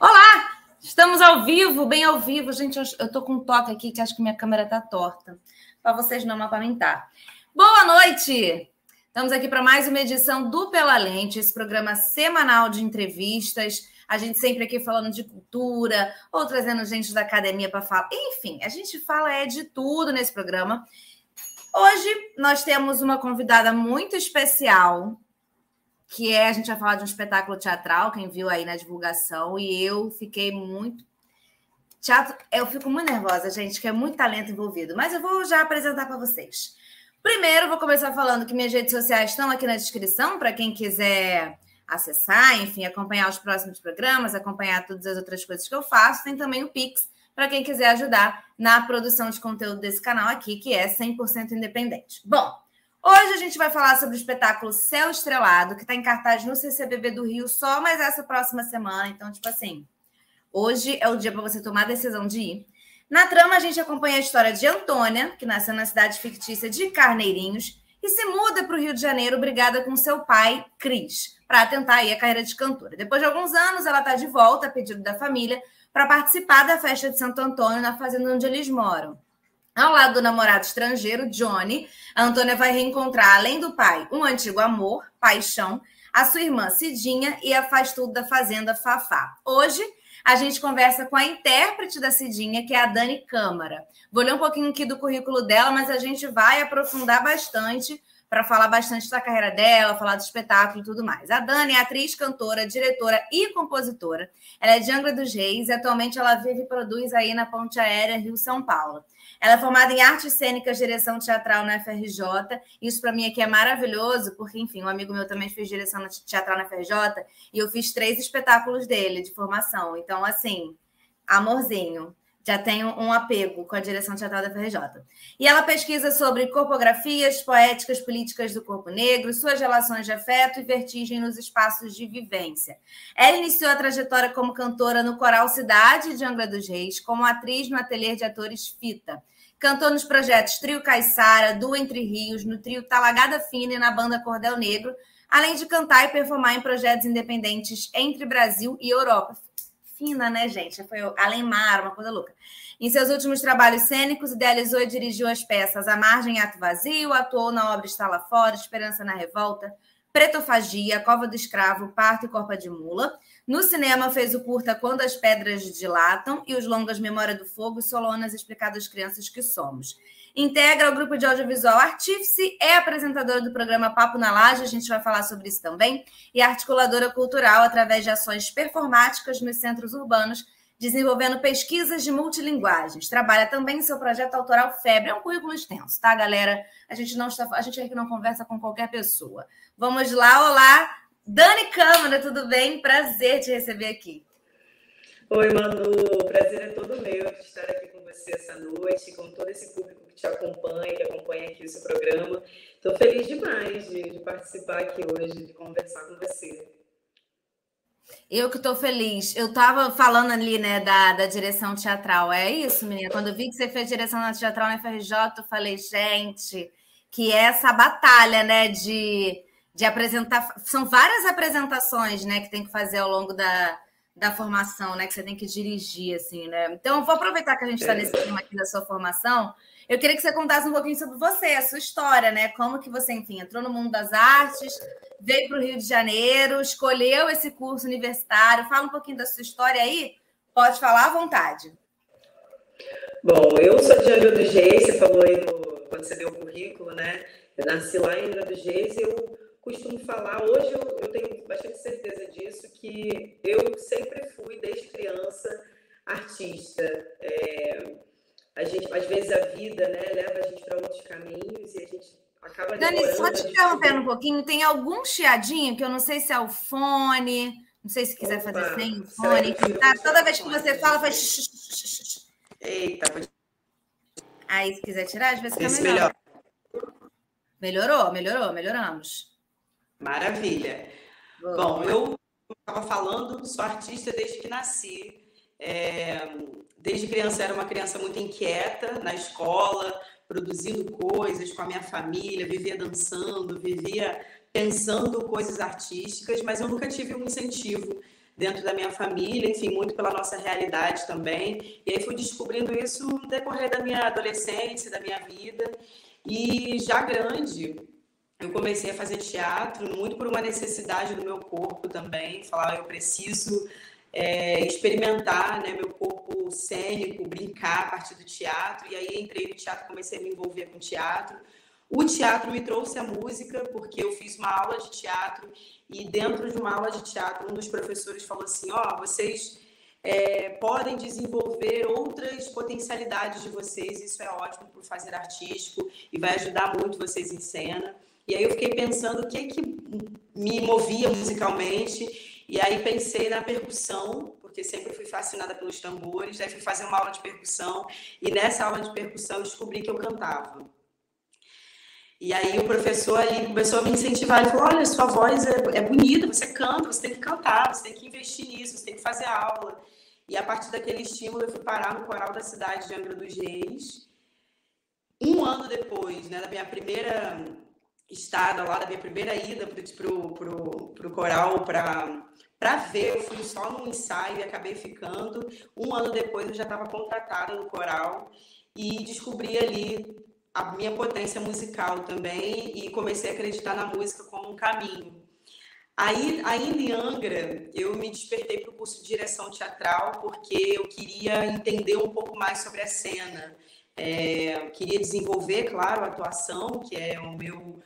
Olá! Estamos ao vivo, bem ao vivo. Gente, eu tô com um toque aqui que acho que minha câmera tá torta. Para vocês não me apamentar. Boa noite! Estamos aqui para mais uma edição do Pela Lente, esse programa semanal de entrevistas. A gente sempre aqui falando de cultura, ou trazendo gente da academia para falar. Enfim, a gente fala é de tudo nesse programa. Hoje nós temos uma convidada muito especial, que é a gente vai falar de um espetáculo teatral, quem viu aí na divulgação, e eu fiquei muito. Teatro, eu fico muito nervosa, gente, que é muito talento envolvido, mas eu vou já apresentar para vocês. Primeiro, vou começar falando que minhas redes sociais estão aqui na descrição para quem quiser acessar, enfim, acompanhar os próximos programas, acompanhar todas as outras coisas que eu faço. Tem também o Pix para quem quiser ajudar na produção de conteúdo desse canal aqui, que é 100% independente. Bom, Hoje a gente vai falar sobre o espetáculo Céu Estrelado, que está em cartaz no CCBB do Rio só mais essa próxima semana. Então, tipo assim, hoje é o dia para você tomar a decisão de ir. Na trama, a gente acompanha a história de Antônia, que nasceu na cidade fictícia de Carneirinhos e se muda para o Rio de Janeiro, brigada com seu pai, Cris, para tentar aí a carreira de cantora. Depois de alguns anos, ela está de volta, a pedido da família, para participar da festa de Santo Antônio na fazenda onde eles moram. Ao lado do namorado estrangeiro, Johnny, a Antônia vai reencontrar, além do pai, um antigo amor, paixão, a sua irmã Cidinha e a faz tudo da Fazenda Fafá. Hoje, a gente conversa com a intérprete da Cidinha, que é a Dani Câmara. Vou ler um pouquinho aqui do currículo dela, mas a gente vai aprofundar bastante para falar bastante da carreira dela, falar do espetáculo e tudo mais. A Dani é atriz, cantora, diretora e compositora. Ela é de Angra dos Reis e atualmente ela vive e produz aí na Ponte Aérea Rio-São Paulo. Ela é formada em artes cênicas, direção teatral na FRJ. Isso para mim aqui é maravilhoso, porque, enfim, um amigo meu também fez direção teatral na FRJ e eu fiz três espetáculos dele de formação. Então, assim, amorzinho já tenho um apego com a direção teatral da FRJ. E ela pesquisa sobre corpografias, poéticas, políticas do corpo negro, suas relações de afeto e vertigem nos espaços de vivência. Ela iniciou a trajetória como cantora no Coral Cidade de Angra dos Reis, como atriz no Ateliê de Atores Fita. Cantou nos projetos Trio Caiçara, Do Entre Rios, no trio Talagada Fina e na banda Cordel Negro, além de cantar e performar em projetos independentes entre Brasil e Europa fina, né, gente? Foi Além Mar, uma coisa louca. Em seus últimos trabalhos cênicos, idealizou e dirigiu as peças A Margem Ato Vazio, atuou na obra Está Lá Fora, Esperança na Revolta, Pretofagia, Cova do Escravo, Parto e Corpa de Mula. No cinema, fez o curta Quando as Pedras Dilatam e os longas Memória do Fogo e Solonas Explicadas Crianças que Somos. Integra o grupo de audiovisual Artífice, é apresentadora do programa Papo na Laje, a gente vai falar sobre isso também, e articuladora cultural através de ações performáticas nos centros urbanos, desenvolvendo pesquisas de multilinguagens. Trabalha também em seu projeto autoral Febre, é um currículo extenso, tá, galera? A gente não está, a gente aqui não conversa com qualquer pessoa. Vamos lá, olá, Dani Câmara, tudo bem? Prazer te receber aqui. Oi, Manu, prazer é todo meu de estar aqui com você essa noite, com todo esse público te acompanha, que acompanha aqui o seu programa. Estou feliz demais de, de, participar aqui hoje, de conversar com você. Eu que estou feliz. Eu estava falando ali, né, da, da direção teatral. É isso, menina? Quando eu vi que você fez direção na teatral na FRJ, eu falei, gente, que é essa batalha, né, de, de apresentar. São várias apresentações, né, que tem que fazer ao longo da, da formação, né, que você tem que dirigir, assim, né? Então, vou aproveitar que a gente está é. nesse tema aqui da sua formação eu queria que você contasse um pouquinho sobre você, a sua história, né? Como que você, enfim, entrou no mundo das artes, veio para o Rio de Janeiro, escolheu esse curso universitário. Fala um pouquinho da sua história aí. Pode falar à vontade. Bom, eu sou de Angra você falou aí no, quando você deu o currículo, né? Eu nasci lá em Angra e eu costumo falar, hoje eu, eu tenho bastante certeza disso, que eu sempre fui, desde criança, artista. É, a gente, às vezes a vida, né, leva a gente para outros caminhos e a gente acaba Dani, só te interrompendo um pouquinho, tem algum chiadinho que eu não sei se é o fone, não sei se quiser Opa, fazer sem o fone, tá? Toda vez que você fala, faz. Eita, Aí, se quiser tirar, às vezes fica Esse melhor. melhor. Melhorou, melhorou, melhoramos. Maravilha. Boa. Bom, eu estava falando, sou artista desde que nasci. É, Desde criança era uma criança muito inquieta na escola, produzindo coisas com a minha família, vivia dançando, vivia pensando coisas artísticas, mas eu nunca tive um incentivo dentro da minha família, enfim, muito pela nossa realidade também. E aí fui descobrindo isso no decorrer da minha adolescência, da minha vida. E já grande, eu comecei a fazer teatro, muito por uma necessidade do meu corpo também. Falar, eu preciso é, experimentar né, meu corpo cênico, brincar a partir do teatro. E aí entrei no teatro, comecei a me envolver com teatro. O teatro me trouxe a música, porque eu fiz uma aula de teatro e dentro de uma aula de teatro, um dos professores falou assim: Ó, oh, vocês é, podem desenvolver outras potencialidades de vocês, isso é ótimo para fazer artístico e vai ajudar muito vocês em cena. E aí eu fiquei pensando o que, que me movia musicalmente, e aí pensei na percussão, porque sempre fui fascinada pelos tambores, aí fui fazer uma aula de percussão, e nessa aula de percussão descobri que eu cantava. E aí o professor ali começou a me incentivar, ele falou, olha, sua voz é, é bonita, você canta, você tem que cantar, você tem que investir nisso, você tem que fazer aula. E a partir daquele estímulo eu fui parar no coral da cidade de Angra dos Reis. Um ano depois, né, da minha primeira estada lá, da minha primeira ida para o pro, pro coral para ver, eu fui só num ensaio e acabei ficando. Um ano depois eu já estava contratada no coral e descobri ali a minha potência musical também e comecei a acreditar na música como um caminho. Aí, ainda em Angra, eu me despertei para o curso de direção teatral porque eu queria entender um pouco mais sobre a cena. É, queria desenvolver, claro, a atuação, que é o meu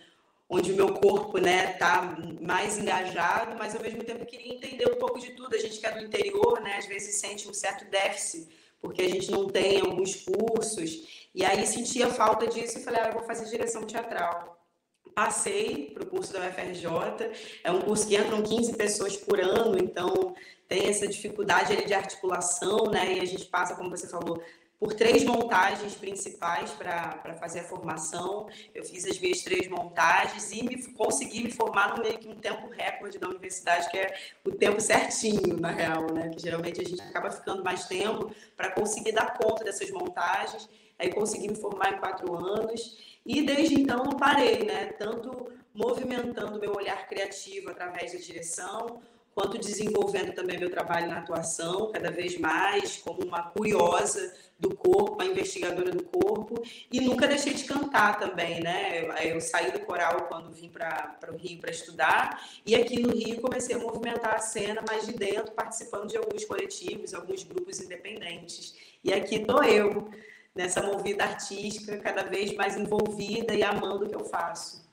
onde o meu corpo né tá mais engajado, mas ao mesmo tempo queria entender um pouco de tudo. A gente que é do interior, né, às vezes sente um certo déficit porque a gente não tem alguns cursos e aí sentia falta disso e falei, ah, eu vou fazer direção teatral. Passei para o curso da UFRJ, é um curso que entram 15 pessoas por ano, então tem essa dificuldade ali de articulação, né? E a gente passa, como você falou, por três montagens principais para fazer a formação. Eu fiz as minhas três montagens e me, consegui me formar no meio que um tempo recorde da universidade, que é o tempo certinho, na real, né? Que geralmente a gente acaba ficando mais tempo para conseguir dar conta dessas montagens. Aí consegui me formar em quatro anos e desde então não parei, né? Tanto movimentando meu olhar criativo através da direção, quanto desenvolvendo também meu trabalho na atuação, cada vez mais como uma curiosa do corpo, a investigadora do corpo, e nunca deixei de cantar também, né? Eu saí do coral quando vim para o Rio para estudar, e aqui no Rio comecei a movimentar a cena mais de dentro, participando de alguns coletivos, alguns grupos independentes. E aqui estou eu, nessa movida artística, cada vez mais envolvida e amando o que eu faço.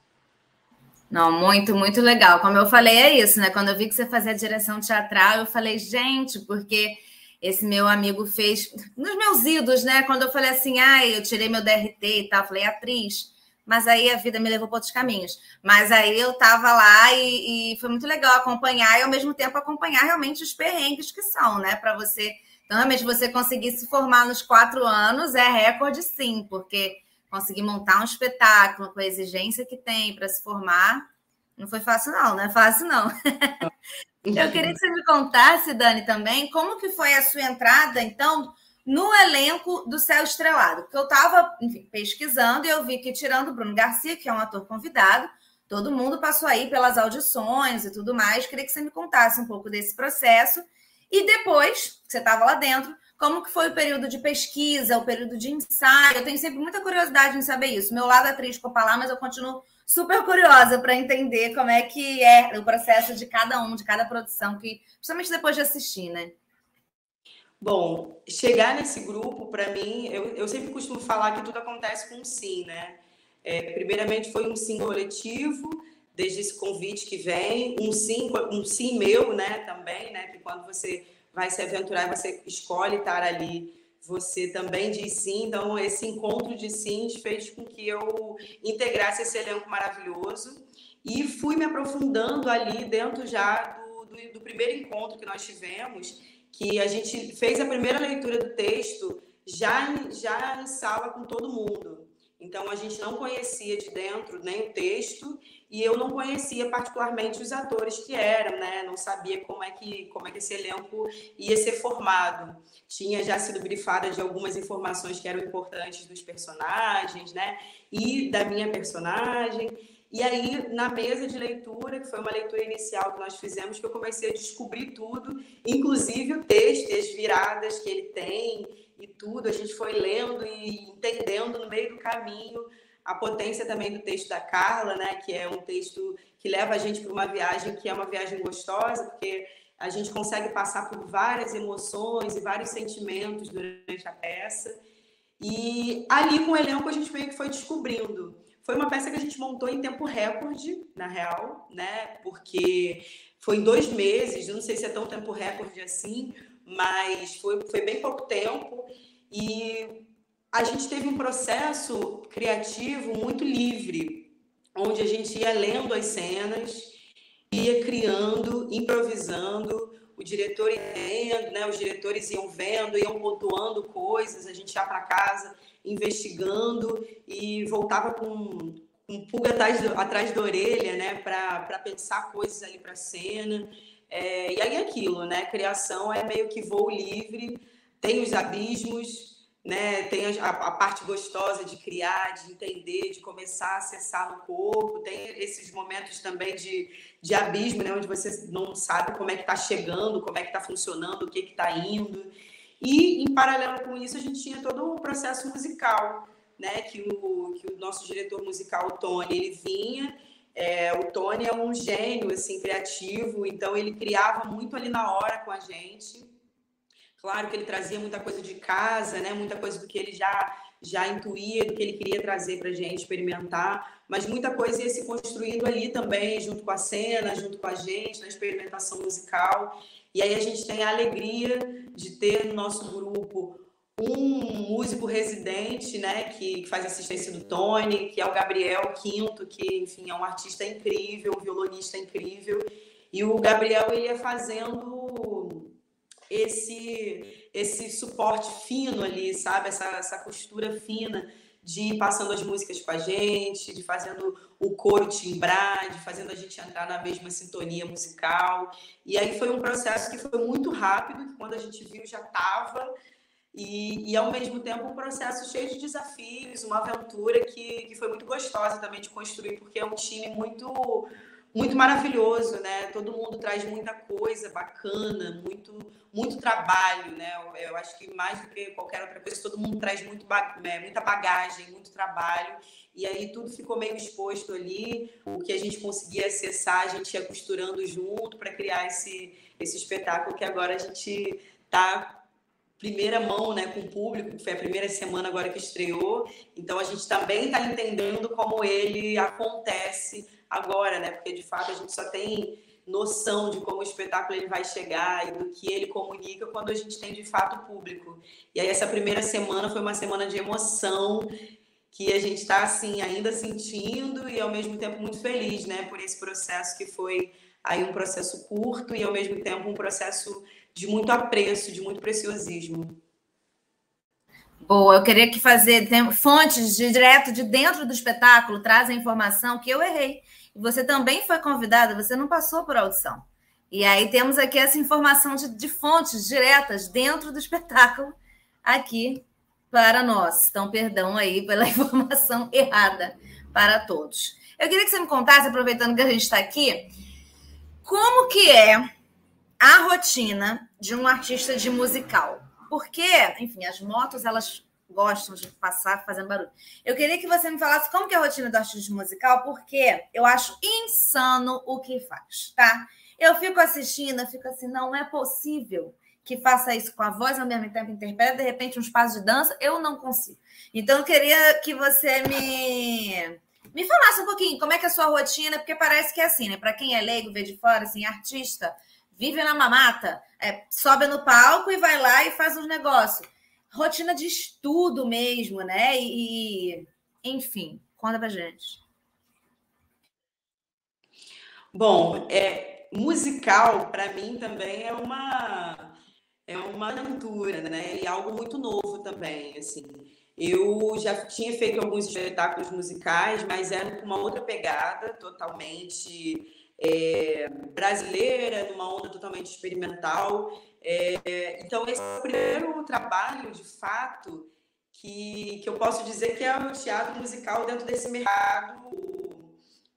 Não, muito, muito legal. Como eu falei, é isso, né? Quando eu vi que você fazia direção teatral, eu falei, gente, porque esse meu amigo fez nos meus idos, né? Quando eu falei assim, ah, eu tirei meu DRT e tal, falei atriz, mas aí a vida me levou para outros caminhos. Mas aí eu tava lá e, e, foi muito legal acompanhar e ao mesmo tempo acompanhar realmente os perrengues que são, né? Para você, então, realmente você conseguir se formar nos quatro anos é recorde, sim, porque conseguir montar um espetáculo com a exigência que tem para se formar, não foi fácil, não, não é fácil, não. Eu queria que você me contasse, Dani, também, como que foi a sua entrada, então, no elenco do Céu Estrelado. Porque eu estava, pesquisando e eu vi que, tirando o Bruno Garcia, que é um ator convidado, todo mundo passou aí pelas audições e tudo mais. Queria que você me contasse um pouco desse processo. E depois, que você estava lá dentro, como que foi o período de pesquisa, o período de ensaio? Eu tenho sempre muita curiosidade em saber isso. Meu lado atriz ficou lá, mas eu continuo super curiosa para entender como é que é o processo de cada um, de cada produção, que principalmente depois de assistir, né? Bom, chegar nesse grupo, para mim, eu, eu sempre costumo falar que tudo acontece com um sim, né? É, primeiramente foi um sim coletivo, desde esse convite que vem, um sim, um sim meu, né, também, né, que quando você vai se aventurar, você escolhe estar ali, você também diz sim. Então, esse encontro de sims fez com que eu integrasse esse elenco maravilhoso e fui me aprofundando ali dentro já do, do, do primeiro encontro que nós tivemos, que a gente fez a primeira leitura do texto já, já em sala com todo mundo. Então, a gente não conhecia de dentro nem o texto e eu não conhecia particularmente os atores que eram, né? Não sabia como é que como é que esse elenco ia ser formado. Tinha já sido brifada de algumas informações que eram importantes dos personagens, né? E da minha personagem. E aí, na mesa de leitura, que foi uma leitura inicial que nós fizemos, que eu comecei a descobrir tudo, inclusive o texto, as viradas que ele tem e tudo. A gente foi lendo e entendendo no meio do caminho a potência também do texto da Carla, né? Que é um texto que leva a gente para uma viagem que é uma viagem gostosa, porque a gente consegue passar por várias emoções e vários sentimentos durante a peça. E ali com o elenco a gente meio que foi descobrindo. Foi uma peça que a gente montou em tempo recorde, na real, né? Porque foi em dois meses, eu não sei se é tão tempo recorde assim, mas foi, foi bem pouco tempo. E a gente teve um processo criativo muito livre, onde a gente ia lendo as cenas, ia criando, improvisando, o diretor ia né? Os diretores iam vendo, iam pontuando coisas, a gente ia para casa investigando e voltava com um pulga atrás, do, atrás da orelha, né, para pensar coisas ali para a cena. É, e aí aquilo, né? Criação é meio que voo livre, tem os abismos, né? Tem a, a, parte gostosa de criar, de entender, de começar a acessar no corpo. Tem esses momentos também de, de abismo, né? Onde você não sabe como é que está chegando, como é que está funcionando, o que está indo. E, em paralelo com isso, a gente tinha todo um processo musical, né? Que o, que o nosso diretor musical, o Tony, ele vinha... É, o Tony é um gênio, assim, criativo, então ele criava muito ali na hora com a gente. Claro que ele trazia muita coisa de casa, né? Muita coisa do que ele já já intuía, do que ele queria trazer para a gente experimentar, mas muita coisa ia se construindo ali também, junto com a cena, junto com a gente, na experimentação musical. E aí a gente tem a alegria de ter no nosso grupo um músico residente, né, que faz assistência do Tony, que é o Gabriel Quinto, que, enfim, é um artista incrível, um violonista incrível. E o Gabriel ele ia fazendo esse esse suporte fino ali, sabe? Essa, essa costura fina de ir passando as músicas com a gente, de fazendo o coro timbrar, de fazendo a gente entrar na mesma sintonia musical. E aí foi um processo que foi muito rápido, que quando a gente viu já estava, e, e, ao mesmo tempo um processo cheio de desafios, uma aventura que, que foi muito gostosa também de construir, porque é um time muito muito maravilhoso, né? Todo mundo traz muita coisa bacana, muito, muito trabalho, né? Eu, eu acho que mais do que qualquer outra coisa, todo mundo traz muito, né, muita bagagem, muito trabalho. E aí tudo ficou meio exposto ali. O que a gente conseguia acessar, a gente ia costurando junto para criar esse, esse espetáculo que agora a gente está primeira mão né, com o público, que foi a primeira semana agora que estreou. Então a gente também está entendendo como ele acontece agora, né? Porque de fato a gente só tem noção de como o espetáculo ele vai chegar e do que ele comunica quando a gente tem de fato público. E aí essa primeira semana foi uma semana de emoção que a gente está assim ainda sentindo e ao mesmo tempo muito feliz, né, por esse processo que foi aí um processo curto e ao mesmo tempo um processo de muito apreço, de muito preciosismo. Boa, eu queria que fazer fontes de, direto de dentro do espetáculo trazem informação que eu errei. Você também foi convidada, você não passou por audição. E aí temos aqui essa informação de, de fontes diretas dentro do espetáculo aqui para nós. Então, perdão aí pela informação errada para todos. Eu queria que você me contasse, aproveitando que a gente está aqui, como que é a rotina de um artista de musical. Porque, enfim, as motos, elas gostam de passar fazendo barulho. Eu queria que você me falasse como que é a rotina do artista musical, porque eu acho insano o que faz, tá? Eu fico assistindo, eu fico assim, não é possível que faça isso com a voz ao mesmo tempo, interpreta de repente uns passos de dança, eu não consigo. Então eu queria que você me me falasse um pouquinho como é que é a sua rotina, porque parece que é assim, né? Para quem é leigo, vê de fora, assim, artista, vive na mamata, é, sobe no palco e vai lá e faz os negócios rotina de estudo mesmo, né? E, enfim, conta pra gente. Bom, é, musical para mim também é uma é uma aventura, né? E algo muito novo também, assim. Eu já tinha feito alguns espetáculos musicais, mas era com uma outra pegada, totalmente é, brasileira, numa onda totalmente experimental. É, então, esse é o primeiro trabalho, de fato, que, que eu posso dizer que é o teatro musical dentro desse mercado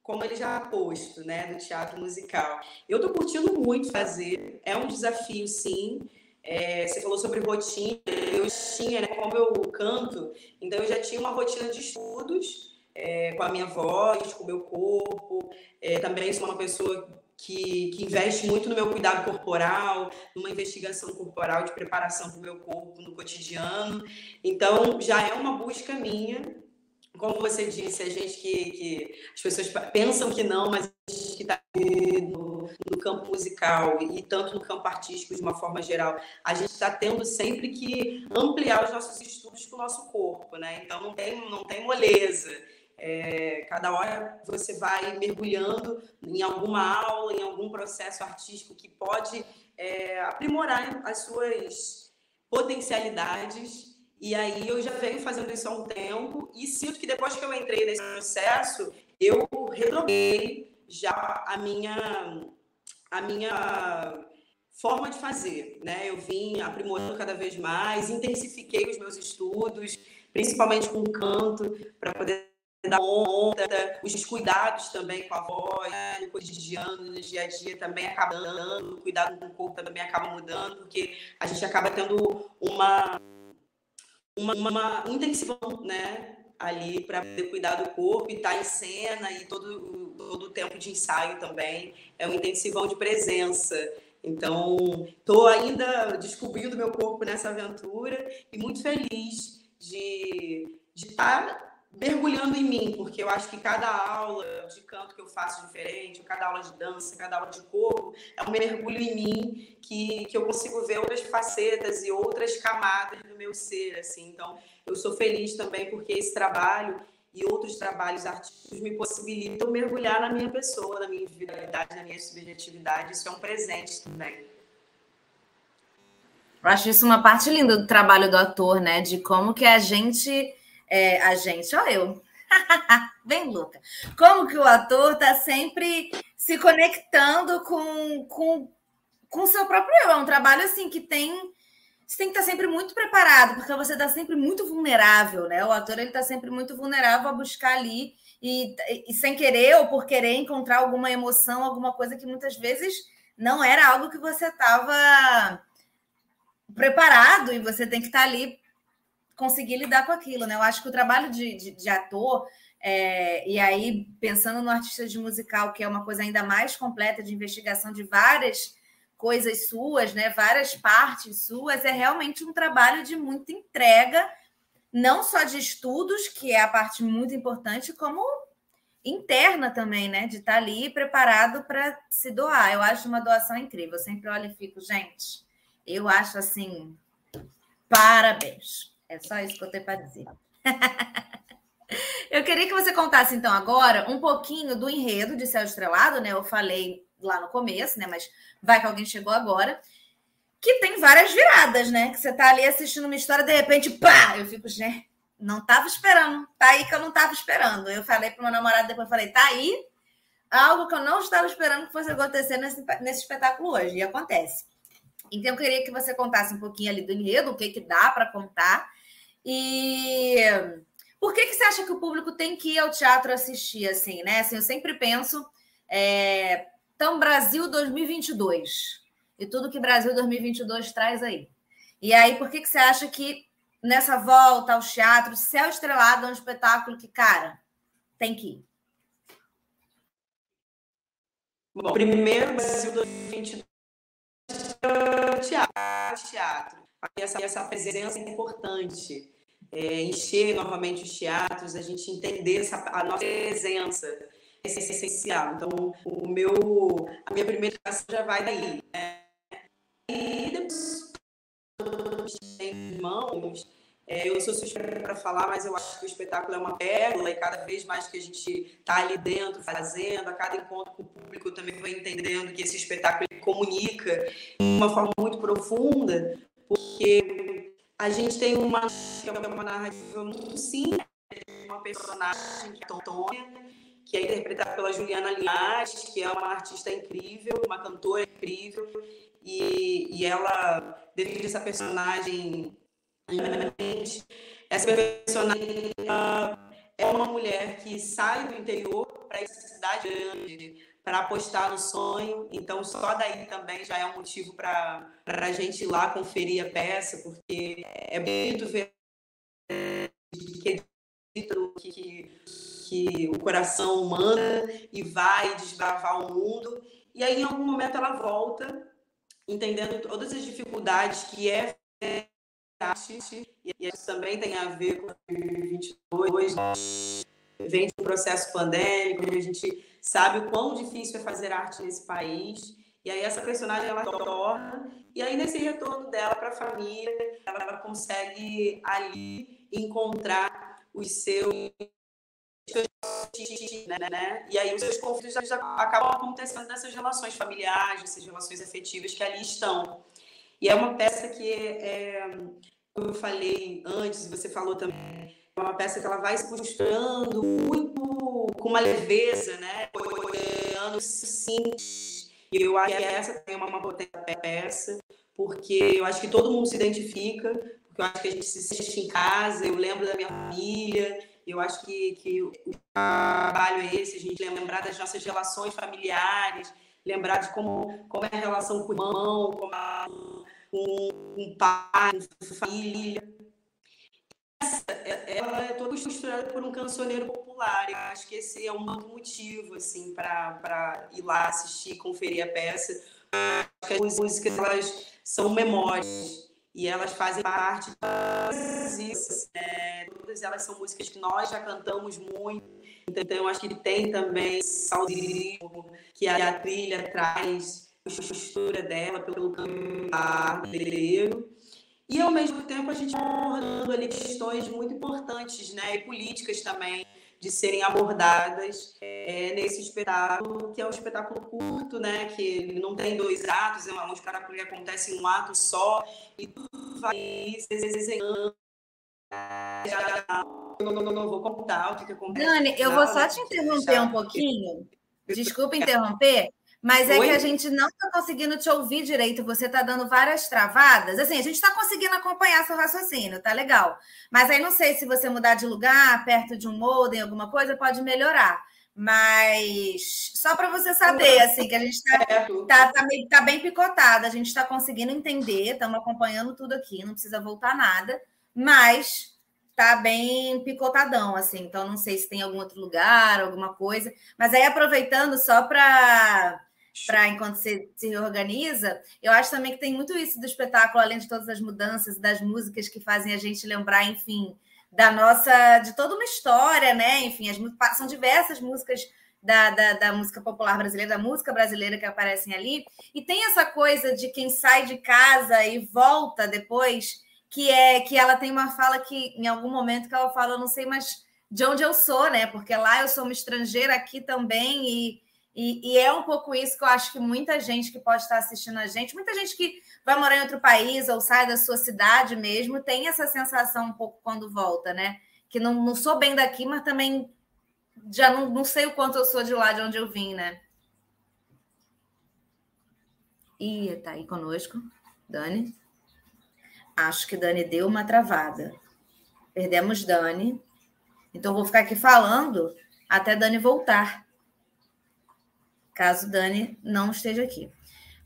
como ele já posto, né, do teatro musical. Eu estou curtindo muito fazer, é um desafio, sim. É, você falou sobre rotina, eu tinha, né, como eu canto, então eu já tinha uma rotina de estudos é, com a minha voz, com o meu corpo. É, também sou uma pessoa que, que, investe muito no meu cuidado corporal, numa investigação corporal de preparação para o meu corpo no cotidiano. Então, já é uma busca minha como você disse, a gente que, que as pessoas pensam que não, mas a gente que está no, no, campo musical e tanto no campo artístico de uma forma geral, a gente está tendo sempre que ampliar os nossos estudos com o nosso corpo, né? Então não tem, não tem moleza. É, cada hora você vai mergulhando em alguma aula, em algum processo artístico que pode é, aprimorar as suas potencialidades e aí eu já venho fazendo isso há um tempo e sinto que depois que eu entrei nesse processo, eu redobrei já a minha a minha forma de fazer, né? Eu vim aprimorando cada vez mais, intensifiquei os meus estudos, principalmente com canto, para poder dar conta, os cuidados também com a voz, no cotidiano, no dia a dia também acaba mudando, o cuidado com o corpo também acaba mudando, porque a gente acaba tendo uma uma, uma um né? Ali para poder cuidar do corpo e estar tá em cena e todo, todo o tempo de ensaio também. É um intensivão de presença. Então, estou ainda descobrindo meu corpo nessa aventura e muito feliz de estar tá mergulhando em mim, porque eu acho que cada aula de canto que eu faço diferente, cada aula de dança, cada aula de corpo, é um mergulho em mim que, que eu consigo ver outras facetas e outras camadas do meu ser, assim. Então, eu sou feliz também porque esse trabalho e outros trabalhos artísticos me possibilitam mergulhar na minha pessoa, na minha individualidade, na minha subjetividade. Isso é um presente também. Eu acho isso uma parte linda do trabalho do ator, né? De como que a gente é, a gente, ó eu. Bem louca. Como que o ator está sempre se conectando com, com, com seu próprio eu. É um trabalho assim que tem. Você tem que estar sempre muito preparado, porque você está sempre muito vulnerável, né? O ator ele está sempre muito vulnerável a buscar ali e, e sem querer ou por querer encontrar alguma emoção, alguma coisa que muitas vezes não era algo que você estava preparado e você tem que estar ali conseguir lidar com aquilo, né? Eu acho que o trabalho de, de, de ator, é, e aí pensando no artista de musical, que é uma coisa ainda mais completa de investigação de várias coisas suas, né? Várias partes suas, é realmente um trabalho de muita entrega, não só de estudos, que é a parte muito importante, como interna também, né? De estar ali preparado para se doar. Eu acho uma doação incrível. Eu sempre olho e fico, gente, eu acho assim, parabéns. É só isso que eu tenho para dizer. eu queria que você contasse, então, agora um pouquinho do enredo de Céu Estrelado, né? Eu falei lá no começo, né? Mas vai que alguém chegou agora. Que tem várias viradas, né? Que você tá ali assistindo uma história, de repente, pá! Eu fico, gente, não tava esperando. Tá aí que eu não tava esperando. Eu falei para meu namorado, depois falei, tá aí algo que eu não estava esperando que fosse acontecer nesse, nesse espetáculo hoje. E acontece. Então, eu queria que você contasse um pouquinho ali do enredo, o que, que dá para contar, e por que, que você acha que o público tem que ir ao teatro assistir, assim, né? Assim, eu sempre penso, é... então, Brasil 2022, e tudo que Brasil 2022 traz aí. E aí, por que, que você acha que nessa volta ao teatro, Céu Estrelado é um espetáculo que, cara, tem que ir? Bom, primeiro, Brasil 2022 teatro, teatro. Essa, essa presença é importante é, encher novamente os teatros, a gente entender essa, a nossa presença é essencial. Então, o meu, a minha primeira educação já vai daí. Né? E depois, irmãos, é, eu sou suspeita para falar, mas eu acho que o espetáculo é uma pérola e cada vez mais que a gente está ali dentro fazendo, a cada encontro com o público eu também vou entendendo que esse espetáculo comunica de uma forma muito profunda, porque a gente tem uma, é uma narrativa muito simples, uma personagem que é Antônia, que é interpretada pela Juliana Linhares, que é uma artista incrível, uma cantora incrível, e, e ela, a essa personagem, essa personagem é uma mulher que sai do interior para a cidade grande, para apostar no sonho. Então, só daí também já é um motivo para a gente ir lá conferir a peça, porque é bonito ver que, que, que o coração humana e vai desbravar o mundo. E aí, em algum momento, ela volta, entendendo todas as dificuldades que é e isso também tem a ver com 2022, vem um processo pandêmico, a gente sabe o quão difícil é fazer arte nesse país. E aí essa personagem ela torna e aí nesse retorno dela para a família, ela, ela, consegue ali encontrar os seus né? E aí os seus conflitos acabam acontecendo nessas relações familiares, nessas relações afetivas que ali estão. E é uma peça que é, como eu falei antes, você falou também, é uma peça que ela vai se costurando muito com uma leveza, né? Olhando simples. E eu acho que essa tem uma, uma potência peça, porque eu acho que todo mundo se identifica, porque eu acho que a gente se sente em casa, eu lembro da minha família, eu acho que, que o trabalho é esse, a gente lembrar das nossas relações familiares, lembrar de como, como é a relação com o irmão, como a, com um pai, com família. Essa, ela é toda costurada por um cancioneiro popular. Eu acho que esse é um motivo assim para ir lá assistir, conferir a peça. Acho que as músicas elas são memórias e elas fazem parte disso. Né? Todas elas são músicas que nós já cantamos muito. Então, eu acho que tem também saudosismo que a trilha traz postura dela pelo cantar brasileiro. E, ao mesmo tempo, a gente abordando ali questões muito importantes né, e políticas também de serem abordadas é, nesse espetáculo, que é um espetáculo curto, né, que ele não tem dois atos, é um espetáculo que acontece em um ato só, e tudo vai se desenhando. Eu não, não, não, vou contar o que, que acontece. Dani, eu vou só te interromper um pouquinho. Desculpa interromper, mas é Oi? que a gente não está conseguindo te ouvir direito, você está dando várias travadas. Assim, a gente está conseguindo acompanhar seu raciocínio, tá legal. Mas aí não sei se você mudar de lugar, perto de um modem, alguma coisa, pode melhorar. Mas só para você saber, assim, que a gente está tá, tá, tá bem picotada, a gente está conseguindo entender, estamos acompanhando tudo aqui, não precisa voltar nada, mas tá bem picotadão, assim. Então, não sei se tem algum outro lugar, alguma coisa. Mas aí, aproveitando só para para enquanto se, se organiza, eu acho também que tem muito isso do espetáculo, além de todas as mudanças, das músicas que fazem a gente lembrar, enfim, da nossa, de toda uma história, né? Enfim, as, são diversas músicas da, da, da, música popular brasileira, da música brasileira que aparecem ali, e tem essa coisa de quem sai de casa e volta depois, que é que ela tem uma fala que, em algum momento, que ela fala, eu não sei mais de onde eu sou, né? Porque lá eu sou uma estrangeira aqui também, e e, e, é um pouco isso que eu acho que muita gente que pode estar assistindo a gente, muita gente que vai morar em outro país ou sai da sua cidade mesmo, tem essa sensação um pouco quando volta, né? Que não, não sou bem daqui, mas também já não, não sei o quanto eu sou de lá de onde eu vim, né? E tá aí conosco, Dani. Acho que Dani deu uma travada. Perdemos Dani. Então vou ficar aqui falando até Dani voltar caso Dani não esteja aqui.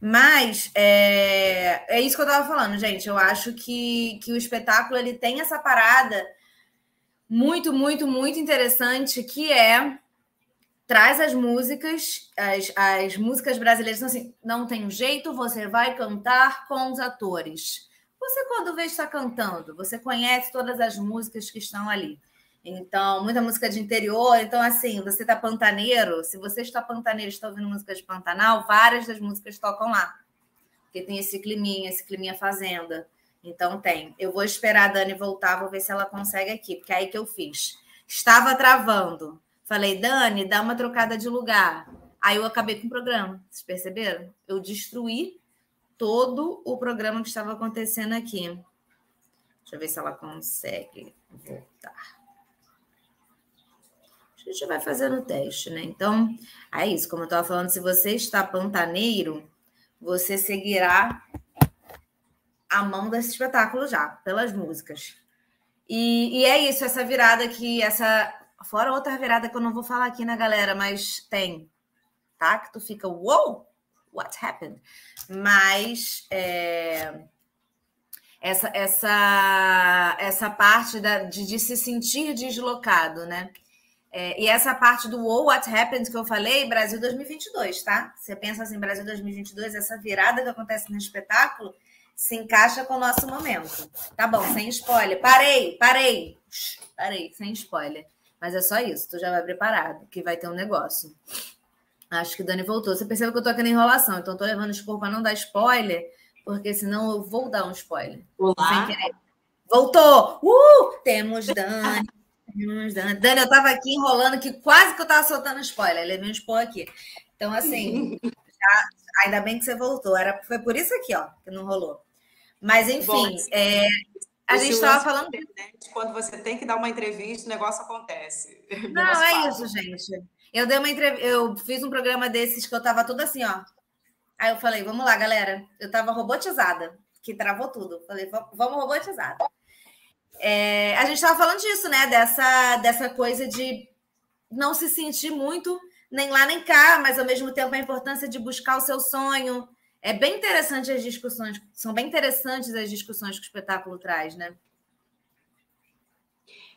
Mas é, é isso que eu estava falando, gente. Eu acho que, que o espetáculo ele tem essa parada muito, muito, muito interessante que é traz as músicas, as, as músicas brasileiras, então, assim, não tem jeito, você vai cantar com os atores. Você, quando vê, está cantando, você conhece todas as músicas que estão ali. Então, muita música de interior. Então, assim, você está pantaneiro, se você está pantaneiro e está ouvindo música de Pantanal, várias das músicas tocam lá. Porque tem esse climinha, esse climinha fazenda. Então, tem. Eu vou esperar a Dani voltar, vou ver se ela consegue aqui, porque é aí que eu fiz. Estava travando. Falei, Dani, dá uma trocada de lugar. Aí eu acabei com o programa. Vocês perceberam? Eu destruí todo o programa que estava acontecendo aqui. Deixa eu ver se ela consegue voltar a gente vai fazendo o teste, né? Então, é isso. Como eu estava falando, se você está pantaneiro, você seguirá a mão desse espetáculo já, pelas músicas. E, e é isso, essa virada que essa Fora outra virada que eu não vou falar aqui, né, galera? Mas tem, tá? Que tu fica, wow, what happened? Mas é, essa, essa, essa parte da, de, de se sentir deslocado, né? É, e essa parte do wow, what happened que eu falei, Brasil 2022, tá? Você pensa assim, Brasil 2022, essa virada que acontece no espetáculo se encaixa com o nosso momento. Tá bom, sem spoiler. Parei, parei. Parei, sem spoiler. Mas é só isso, tu já vai preparado, que vai ter um negócio. Acho que o Dani voltou. Você percebeu que eu tô aqui na enrolação, então tô levando expor para não dar spoiler, porque senão eu vou dar um spoiler. Olá. Voltou! Uh! Temos Dani. Temos Dani. Eu tava aqui enrolando que quase que eu tava soltando spoiler. Levei um expor aqui. Então, assim, já, ainda bem que você voltou. Era, foi por isso aqui, ó, que não rolou. Mas, enfim, Bom, é, a gente estava falando. Quando você tem que dar uma entrevista, o negócio acontece. Não, é isso, gente. Eu dei uma entrevista, eu fiz um programa desses que eu tava tudo assim, ó. Aí eu falei, vamos lá, galera. Eu tava robotizada, que travou tudo. Falei, vamos robotizada. É, a gente estava falando disso, né? Dessa, dessa coisa de não se sentir muito nem lá nem cá, mas ao mesmo tempo a importância de buscar o seu sonho. É bem interessante as discussões, são bem interessantes as discussões que o espetáculo traz, né?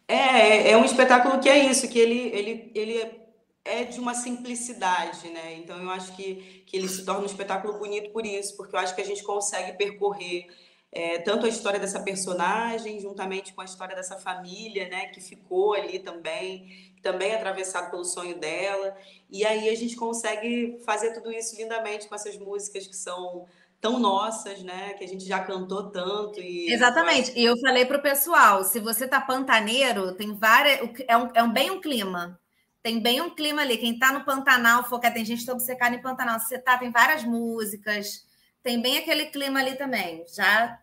É, é um espetáculo que é isso, que ele, ele, ele é de uma simplicidade, né? Então eu acho que, que ele se torna um espetáculo bonito por isso, porque eu acho que a gente consegue percorrer é, tanto a história dessa personagem, juntamente com a história dessa família, né, que ficou ali também, também atravessado pelo sonho dela, e aí a gente consegue fazer tudo isso lindamente com essas músicas que são tão nossas, né? Que a gente já cantou tanto. E Exatamente. E eu falei para o pessoal: se você tá pantaneiro, tem várias. É um, é um bem um clima. Tem bem um clima ali. Quem está no Pantanal, foca, tem gente que está obcecada em Pantanal. Se você tá, tem várias músicas. Tem bem aquele clima ali também. Já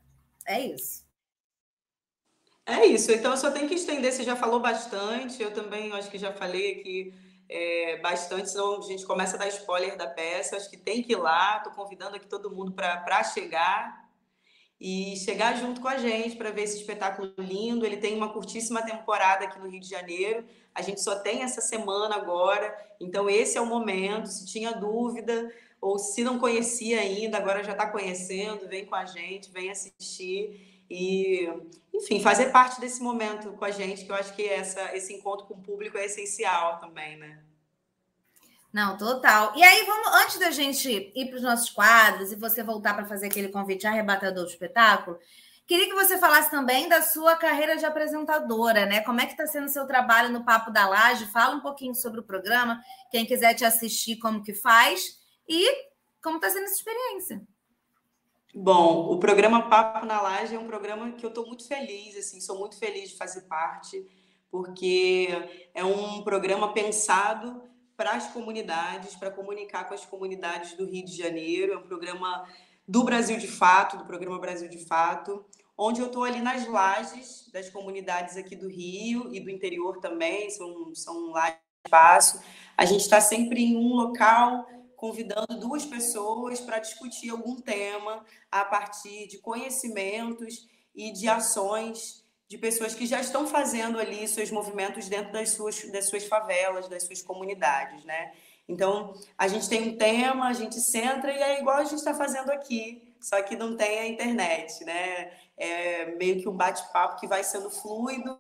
é isso. É isso. Então, eu só tenho que estender. Você já falou bastante. Eu também acho que já falei aqui é, bastante, senão a gente começa a dar spoiler da peça. Acho que tem que ir lá. Estou convidando aqui todo mundo para chegar e chegar junto com a gente para ver esse espetáculo lindo. Ele tem uma curtíssima temporada aqui no Rio de Janeiro. A gente só tem essa semana agora, então esse é o momento. Se tinha dúvida ou se não conhecia ainda, agora já está conhecendo, vem com a gente, vem assistir e, enfim, fazer parte desse momento com a gente, que eu acho que essa, esse encontro com o público é essencial também, né? Não, total. E aí, vamos, antes da gente ir para os nossos quadros e você voltar para fazer aquele convite arrebatador do espetáculo, queria que você falasse também da sua carreira de apresentadora, né? Como é que está sendo o seu trabalho no Papo da Laje? Fala um pouquinho sobre o programa, quem quiser te assistir, como que faz, e como está sendo essa experiência. Bom, o programa Papo na Laje é um programa que eu estou muito feliz, assim, sou muito feliz de fazer parte, porque é um programa pensado para as comunidades, para comunicar com as comunidades do Rio de Janeiro. É um programa do Brasil de Fato, do programa Brasil de Fato, onde eu estou ali nas lajes das comunidades aqui do Rio e do interior também, são, são lajes espaço. A gente está sempre em um local convidando duas pessoas para discutir algum tema a partir de conhecimentos e de ações de pessoas que já estão fazendo ali seus movimentos dentro das suas, das suas favelas, das suas comunidades, né? Então, a gente tem um tema, a gente centra e é igual a gente está fazendo aqui, só que não tem a internet, né? É meio que um bate-papo que vai sendo fluido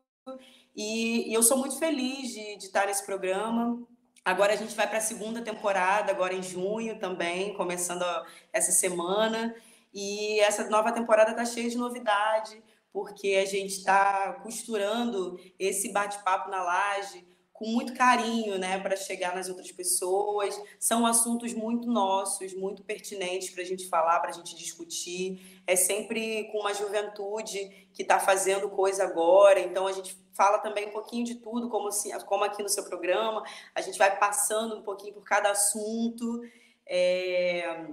e, e, eu sou muito feliz de, de estar nesse programa. Agora a gente vai para a segunda temporada, agora em junho também, começando essa semana. E essa nova temporada está cheia de novidade porque a gente está costurando esse bate-papo na laje com muito carinho, né, para chegar nas outras pessoas. São assuntos muito nossos, muito pertinentes para a gente falar, para a gente discutir. É sempre com uma juventude que está fazendo coisa agora, então a gente fala também um pouquinho de tudo, como, assim, como aqui no seu programa. A gente vai passando um pouquinho por cada assunto. É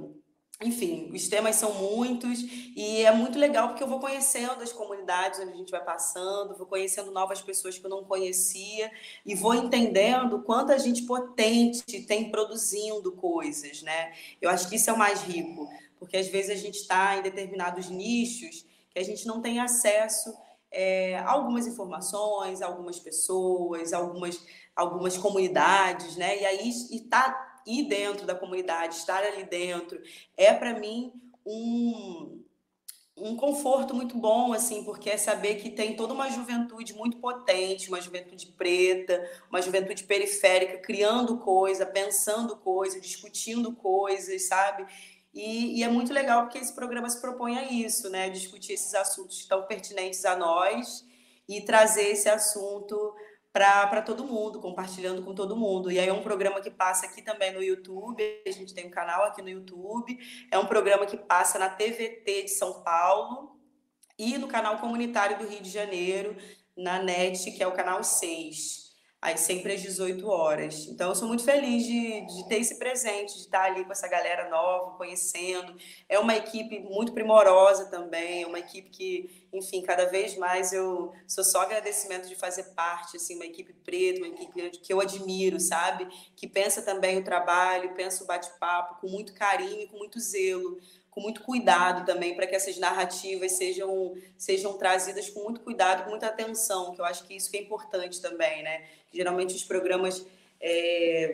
enfim, os temas são muitos e é muito legal porque eu vou conhecendo as comunidades onde a gente vai passando, vou conhecendo novas pessoas que eu não conhecia e vou entendendo quanta gente potente tem produzindo coisas, né? Eu acho que isso é o mais rico, porque às vezes a gente está em determinados nichos que a gente não tem acesso é, algumas informações, algumas pessoas, algumas, algumas comunidades, né? E aí estar tá, ir dentro da comunidade, estar ali dentro, é para mim um, um conforto muito bom, assim, porque é saber que tem toda uma juventude muito potente, uma juventude preta, uma juventude periférica, criando coisa, pensando coisa, discutindo coisas, sabe? E, e, é muito legal porque esse programa se propõe a isso, né? Discutir esses assuntos tão pertinentes a nós e trazer esse assunto para todo mundo, compartilhando com todo mundo. E aí é um programa que passa aqui também no YouTube, a gente tem um canal aqui no YouTube, é um programa que passa na TVT de São Paulo e no canal comunitário do Rio de Janeiro, na NET, que é o canal 6 aí sempre às 18 horas. Então, eu sou muito feliz de, de ter esse presente, de estar ali com essa galera nova, conhecendo. É uma equipe muito primorosa também, é uma equipe que, enfim, cada vez mais eu sou só agradecimento de fazer parte, assim, uma equipe preta, uma equipe que eu admiro, sabe? Que pensa também o trabalho, pensa o bate-papo com muito carinho e com muito zelo com muito cuidado também para que essas narrativas sejam sejam trazidas com muito cuidado, com muita atenção, que eu acho que isso que é importante também, né? Geralmente os programas é,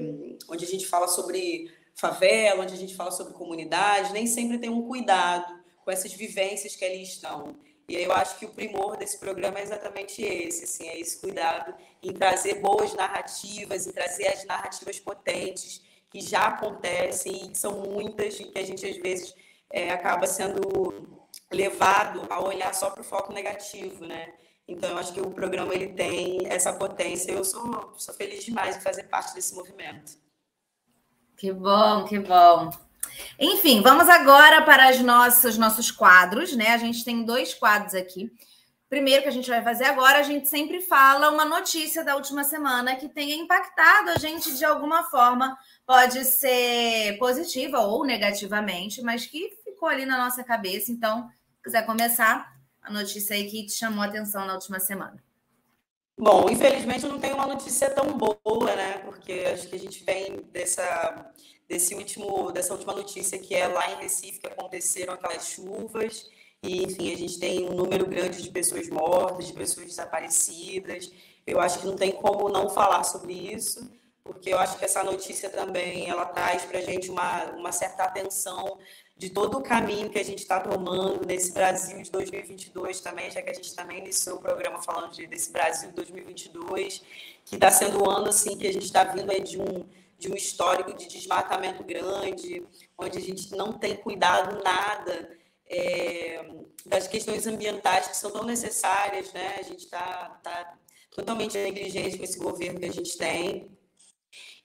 onde a gente fala sobre favela, onde a gente fala sobre comunidade, nem sempre tem um cuidado com essas vivências que ali estão. E eu acho que o primor desse programa é exatamente esse, assim, é esse cuidado em trazer boas narrativas, em trazer as narrativas potentes que já acontecem e que são muitas e que a gente às vezes é, acaba sendo levado a olhar só para o foco negativo, né? Então, eu acho que o programa ele tem essa potência. Eu sou, sou feliz demais de fazer parte desse movimento. Que bom, que bom. Enfim, vamos agora para os nossos, nossos quadros, né? A gente tem dois quadros aqui. Primeiro que a gente vai fazer agora, a gente sempre fala uma notícia da última semana que tenha impactado a gente de alguma forma, pode ser positiva ou negativamente, mas que ficou ali na nossa cabeça. Então, se quiser começar, a notícia aí que te chamou a atenção na última semana. Bom, infelizmente não tem uma notícia tão boa, né? Porque acho que a gente vem dessa, desse último, dessa última notícia que é lá em Recife que aconteceram aquelas chuvas e, enfim, a gente tem um número grande de pessoas mortas, de pessoas desaparecidas. Eu acho que não tem como não falar sobre isso, porque eu acho que essa notícia também ela traz para a gente uma, uma certa atenção de todo o caminho que a gente está tomando nesse Brasil de 2022 também, já que a gente também iniciou o programa falando de, desse Brasil de 2022, que está sendo um ano assim que a gente está vindo aí de um de um histórico de desmatamento grande, onde a gente não tem cuidado nada é, das questões ambientais que são tão necessárias, né? A gente está tá totalmente negligente com esse governo que a gente tem.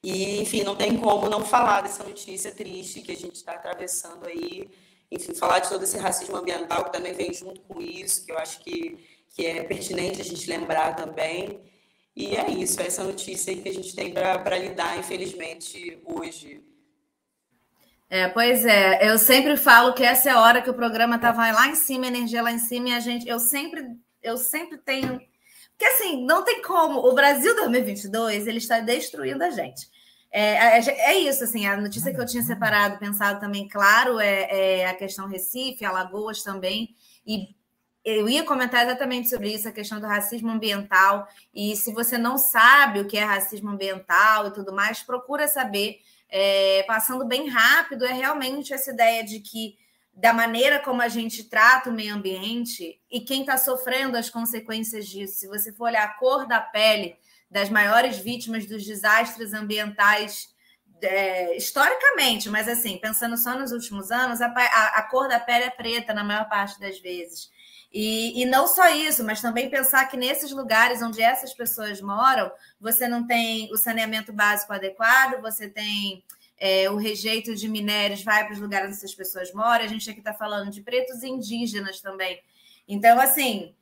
E, enfim, não tem como não falar dessa notícia triste que a gente está atravessando aí. Enfim, falar de todo esse racismo ambiental que também vem junto com isso, que eu acho que, que é pertinente a gente lembrar também. E é isso, é essa notícia aí que a gente tem para lidar, infelizmente, hoje. É, pois é, eu sempre falo que essa é a hora que o programa estava lá em cima, energia lá em cima, e a gente, eu sempre, eu sempre tenho, porque assim, não tem como, o Brasil 2022, ele está destruindo a gente. É, é, é, isso, assim, a notícia que eu tinha separado, pensado também, claro, é, é, a questão Recife, Alagoas também, e eu ia comentar exatamente sobre isso, a questão do racismo ambiental, e se você não sabe o que é racismo ambiental e tudo mais, procura saber, é, passando bem rápido, é realmente essa ideia de que da maneira como a gente trata o meio ambiente e quem está sofrendo as consequências disso, se você for olhar a cor da pele das maiores vítimas dos desastres ambientais é, historicamente, mas assim, pensando só nos últimos anos, a, a, a, cor da pele é preta na maior parte das vezes. E, e não só isso, mas também pensar que nesses lugares onde essas pessoas moram, você não tem o saneamento básico adequado, você tem é, o rejeito de minérios, vai para os lugares onde essas pessoas moram. A gente aqui está falando de pretos e indígenas também. Então, assim,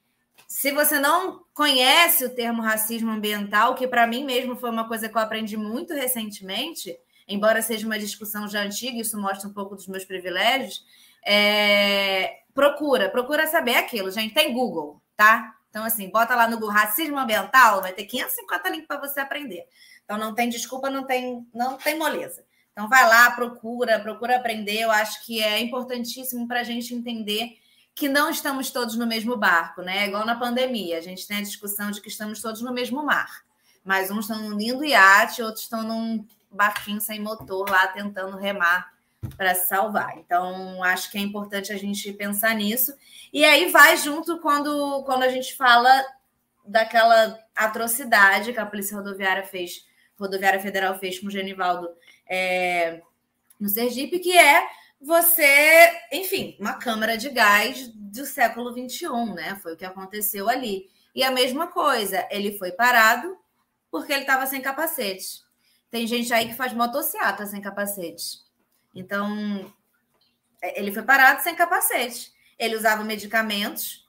se você não conhece o termo racismo ambiental, que para mim mesmo foi uma coisa que eu aprendi muito recentemente, embora seja uma discussão já antiga, isso mostra um pouco dos meus privilégios, é... procura, procura saber aquilo, gente. Tem Google, tá? Então, assim, bota lá no Google racismo ambiental, vai ter 550 links para você aprender. Então, não tem desculpa, não tem, não tem moleza. Então, vai lá, procura, procura aprender. Eu acho que é importantíssimo para a gente entender que não estamos todos no mesmo barco, né? É igual na pandemia, a gente tem a discussão de que estamos todos no mesmo mar. Mas uns estão num lindo iate, outros estão num barquinho sem motor lá tentando remar para salvar. Então, acho que é importante a gente pensar nisso. E aí vai junto quando, quando a gente fala daquela atrocidade que a Polícia Rodoviária fez, Rodoviária Federal fez com o Genivaldo é, no Sergipe, que é você, enfim, uma câmara de gás do século XXI, né? Foi o que aconteceu ali. E a mesma coisa, ele foi parado porque ele estava sem capacete. Tem gente aí que faz motocicleta sem capacete. Então, é, ele foi parado sem capacete. Ele usava medicamentos,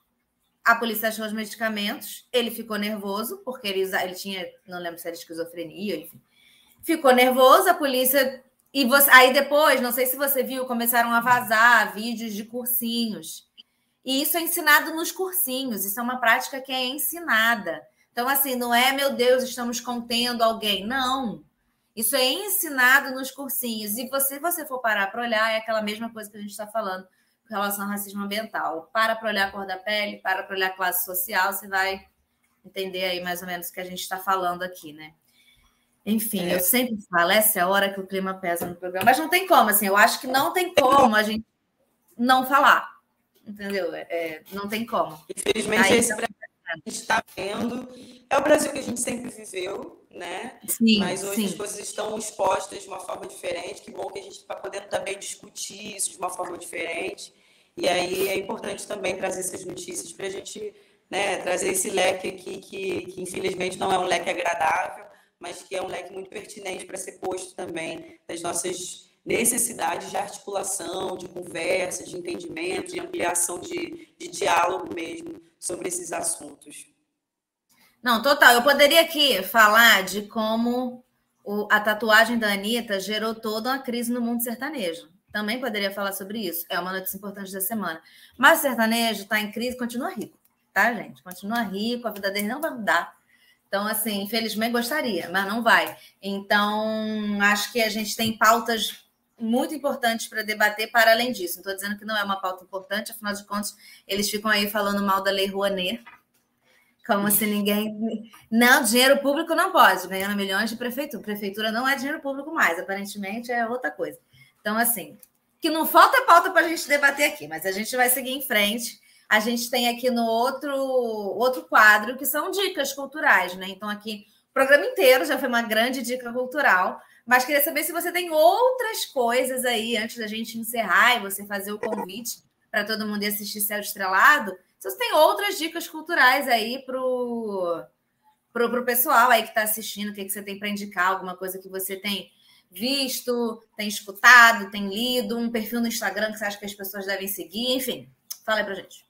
a polícia achou os medicamentos, ele ficou nervoso, porque ele, usa, ele tinha, não lembro se era esquizofrenia, enfim. Ficou nervoso, a polícia. E você, aí depois, não sei se você viu, começaram a vazar vídeos de cursinhos. E isso é ensinado nos cursinhos, isso é uma prática que é ensinada. Então, assim, não é, meu Deus, estamos contendo alguém. Não. Isso é ensinado nos cursinhos. E você, se você for parar para olhar, é aquela mesma coisa que a gente está falando com relação ao racismo ambiental. Para para olhar a cor da pele, para para olhar a classe social, você vai entender aí mais ou menos o que a gente está falando aqui, né? Enfim, é. eu sempre falo, essa é a hora que o clima pesa no programa. Mas não tem como, assim, eu acho que não tem como a gente não falar. Entendeu? É, é não tem como. Infelizmente, aí, esse então... Brasil que a gente está vendo é o Brasil que a gente sempre viveu, né? Sim, Mas hoje sim. as coisas estão expostas de uma forma diferente. Que bom que a gente está podendo também discutir isso de uma forma diferente. E aí é importante também trazer essas notícias para a gente né, trazer esse leque aqui, que, que infelizmente não é um leque agradável, mas que é um leque muito pertinente para ser posto também das nossas necessidades de articulação, de conversa, de entendimento, de ampliação de, de diálogo mesmo sobre esses assuntos. Não, total. Eu poderia aqui falar de como o, a tatuagem da Anitta gerou toda uma crise no mundo sertanejo. Também poderia falar sobre isso. É uma notícia importante da semana. Mas o sertanejo está em crise, continua rico, tá, gente? Continua rico, a vida dele não vai mudar. Então, assim, infelizmente gostaria, mas não vai. Então, acho que a gente tem pautas muito importantes para debater para além disso. Não estou dizendo que não é uma pauta importante, afinal de contas, eles ficam aí falando mal da Lei Rouanet, como se ninguém. Não, dinheiro público não pode, ganhando milhões de prefeitura. Prefeitura não é dinheiro público mais, aparentemente é outra coisa. Então, assim, que não falta pauta para a gente debater aqui, mas a gente vai seguir em frente. A gente tem aqui no outro, outro quadro que são dicas culturais, né? Então, aqui, o programa inteiro já foi uma grande dica cultural, mas queria saber se você tem outras coisas aí antes da gente encerrar e você fazer o convite para todo mundo ir assistir Céu Estrelado se você tem outras dicas culturais aí pro pro, pro pessoal aí que está assistindo, o que, que você tem para indicar, alguma coisa que você tem visto, tem escutado, tem lido, um perfil no Instagram que você acha que as pessoas devem seguir, enfim, fala aí pra gente.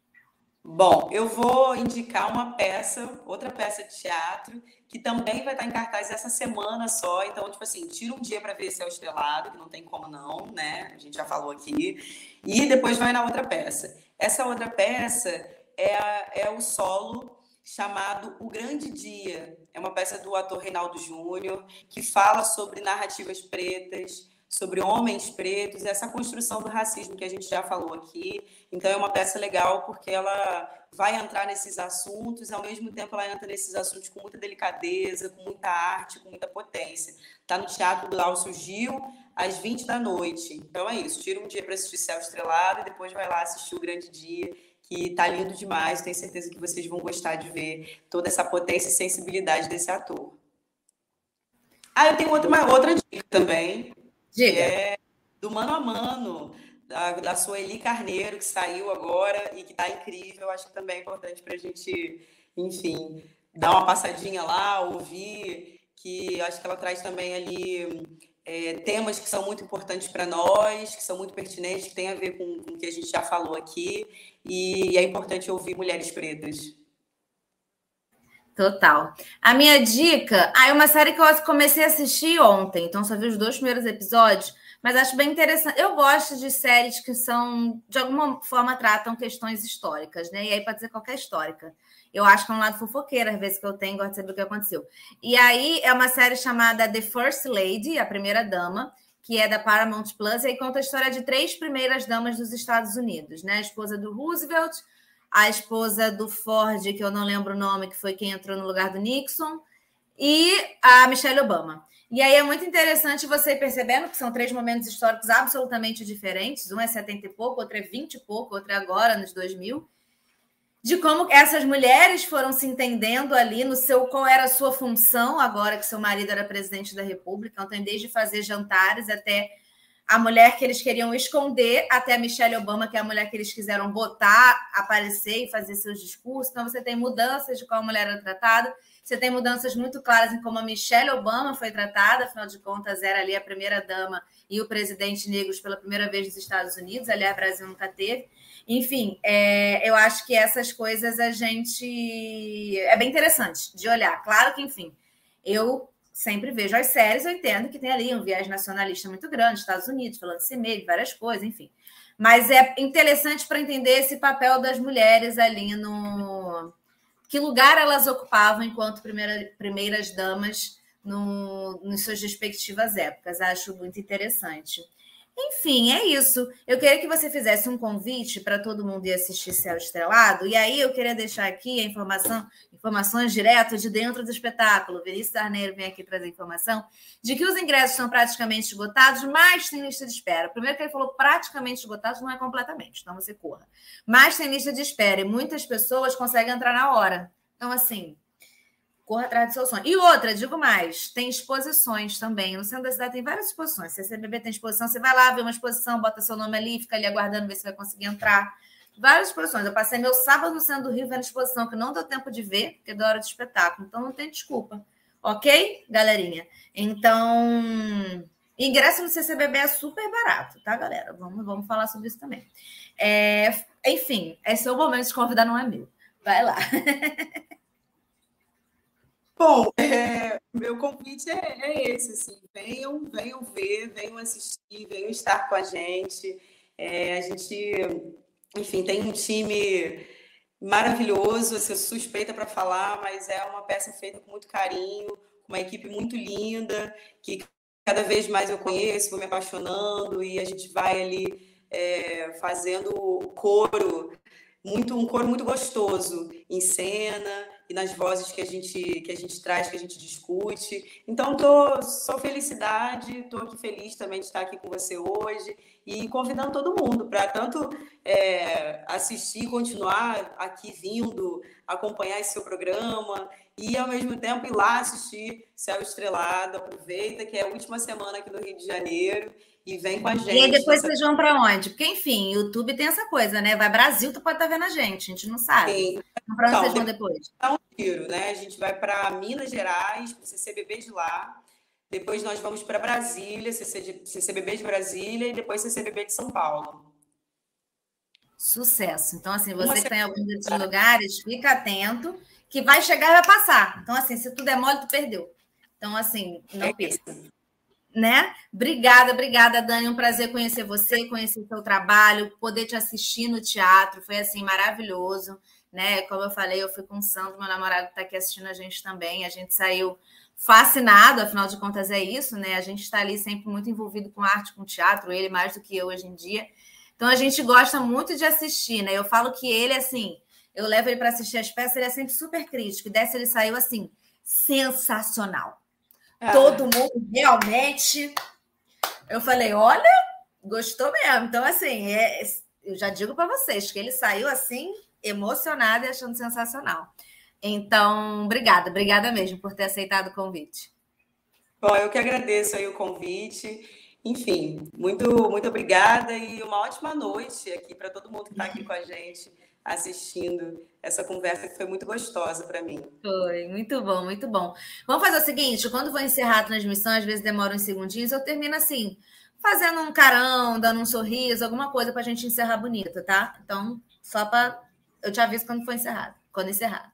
Bom, eu vou indicar uma peça, outra peça de teatro, que também vai estar em cartaz essa semana só. Então, tipo assim, tira um dia para ver Céu Estrelado, que não tem como não, né? A gente já falou aqui. E depois vai na outra peça. Essa outra peça é, a, é o solo chamado O Grande Dia. É uma peça do ator Reinaldo Júnior, que fala sobre narrativas pretas, sobre homens pretos, essa construção do racismo que a gente já falou aqui. Então, é uma peça legal porque ela vai entrar nesses assuntos, ao mesmo tempo ela entra nesses assuntos com muita delicadeza, com muita arte, com muita potência. Está no Teatro Glaucio Gil, às 20 da noite. Então é isso, tira um dia para assistir Céu Estrelado e depois vai lá assistir O Grande Dia, que tá lindo demais. Tenho certeza que vocês vão gostar de ver toda essa potência e sensibilidade desse ator. Ah, eu tenho outra, uma outra dica também. Diga. Que é do Mano a Mano, da, da Sueli Carneiro, que saiu agora e que tá incrível. Acho que também é importante para a gente, enfim, dar uma passadinha lá, ouvir, que acho que ela traz também ali é, temas que são muito importantes para nós, que são muito pertinentes, que têm a ver com, com o que a gente já falou aqui, e é importante ouvir mulheres pretas. Total. A minha dica, ah, é uma série que eu comecei a assistir ontem, então só vi os dois primeiros episódios, mas acho bem interessante. Eu gosto de séries que são, de alguma forma, tratam questões históricas, né? E aí pode ser qualquer histórica. Eu acho que é um lado fofoqueiro, às vezes que eu tenho, gosto de saber o que aconteceu. E aí é uma série chamada The First Lady, a primeira dama, que é da Paramount Plus, e aí conta a história de três primeiras damas dos Estados Unidos, né? A esposa do Roosevelt, a esposa do Ford, que eu não lembro o nome, que foi quem entrou no lugar do Nixon, e a Michelle Obama. E aí é muito interessante você percebendo que são três momentos históricos absolutamente diferentes. Um é 70 e pouco, outro é 20 e pouco, outro é agora, nos 2000 de como essas mulheres foram se entendendo ali no seu qual era a sua função agora que seu marido era presidente da República, então desde fazer jantares até a mulher que eles queriam esconder, até a Michelle Obama, que é a mulher que eles quiseram botar, aparecer e fazer seus discursos. Então você tem mudanças de como a mulher era tratada, você tem mudanças muito claras em como a Michelle Obama foi tratada, afinal de contas era ali a primeira dama e o presidente negros pela primeira vez nos Estados Unidos, aliás, o Brasil nunca teve. Enfim, é, eu acho que essas coisas a gente. É bem interessante de olhar. Claro que, enfim, eu sempre vejo as séries, eu entendo que tem ali um viés nacionalista muito grande, Estados Unidos, falando de mesmo, várias coisas, enfim. Mas é interessante para entender esse papel das mulheres ali no. Que lugar elas ocupavam enquanto primeira, primeiras damas no, nas suas respectivas épocas. Acho muito interessante. Enfim, é isso. Eu queria que você fizesse um convite para todo mundo ir assistir Céu Estrelado. E aí eu queria deixar aqui a informação, informações direto de dentro do espetáculo. Vinícius Arneiro vem aqui trazer informação de que os ingressos estão praticamente esgotados, mas tem lista de espera. Primeiro que ele falou praticamente esgotados, não é completamente, então você corra. Mas tem lista de espera e muitas pessoas conseguem entrar na hora. Então, assim, corra atrás do seu sonho. E outra, digo mais, tem exposições também. No centro da cidade tem várias exposições. Se a CBB tem exposição, você vai lá ver uma exposição, bota seu nome ali, fica ali aguardando ver se vai conseguir entrar. Várias exposições. Eu passei meu sábado no centro do Rio vendo exposição que não deu tempo de ver, porque é da hora de espetáculo. Então não tem desculpa. Ok, galerinha? Então, ingresso no CCBB é super barato, tá, galera? Vamos, vamos falar sobre isso também. É, enfim, esse é o momento de convidar, não é meu. Vai lá. Bom, é, meu convite é, é, esse, assim, venham, venham ver, venham assistir, venham estar com a gente. É, a gente, enfim, tem um time maravilhoso, eu suspeita para falar, mas é uma peça feita com muito carinho, uma equipe muito linda, que cada vez mais eu conheço, vou me apaixonando e a gente vai ali é, fazendo coro, muito, um coro muito gostoso em cena e nas vozes que a gente que a gente traz, que a gente discute. Então, tô só felicidade, estou aqui feliz também de estar aqui com você hoje e convidando todo mundo para tanto é, assistir, continuar aqui vindo, acompanhar esse seu programa e ao mesmo tempo ir lá assistir Céu Estrelado. Aproveita que é a última semana aqui no Rio de Janeiro e vem com a gente. E aí depois vocês vão para onde? Porque, enfim, YouTube tem essa coisa, né? Vai Brasil, tu pode estar tá vendo a gente, a gente não sabe. Sim. Então, para onde então, vocês vão depois? Dá um tiro, né? A gente vai para Minas Gerais, para o CCBB de lá. Depois nós vamos para Brasília, CCBB de Brasília e depois CCBB de São Paulo. Sucesso. Então, assim, você que está em algum desses lugares, fica atento, que vai chegar e vai passar. Então, assim, se tudo é mole, tu perdeu. Então, assim, não é perca né? Obrigada, obrigada, Dani. Um prazer conhecer você, conhecer seu trabalho, poder te assistir no teatro. Foi assim maravilhoso, né? Como eu falei, eu fui com o Sandro, meu namorado está aqui assistindo a gente também. A gente saiu fascinado, afinal de contas é isso, né? A gente está ali sempre muito envolvido com arte, com teatro, ele mais do que eu hoje em dia. Então a gente gosta muito de assistir, né? Eu falo que ele assim, eu levo ele para assistir as peças, ele é sempre super crítico. E dessa ele saiu assim, sensacional ah. Todo mundo realmente. Eu falei, olha, gostou mesmo. Então, assim, é, eu já digo para vocês que ele saiu assim, emocionado e achando sensacional. Então, obrigada, obrigada mesmo por ter aceitado o convite. Bom, eu que agradeço aí o convite. Enfim, muito, muito obrigada e uma ótima noite aqui para todo mundo que está aqui com a gente assistindo essa conversa que foi muito gostosa para mim. Foi, muito bom, muito bom. Vamos fazer o seguinte: quando vou encerrar a transmissão, às vezes demora uns segundinhos, eu termino assim, fazendo um carão, dando um sorriso, alguma coisa para a gente encerrar bonita, tá? Então, só para. Eu te aviso quando for encerrado, quando encerrar.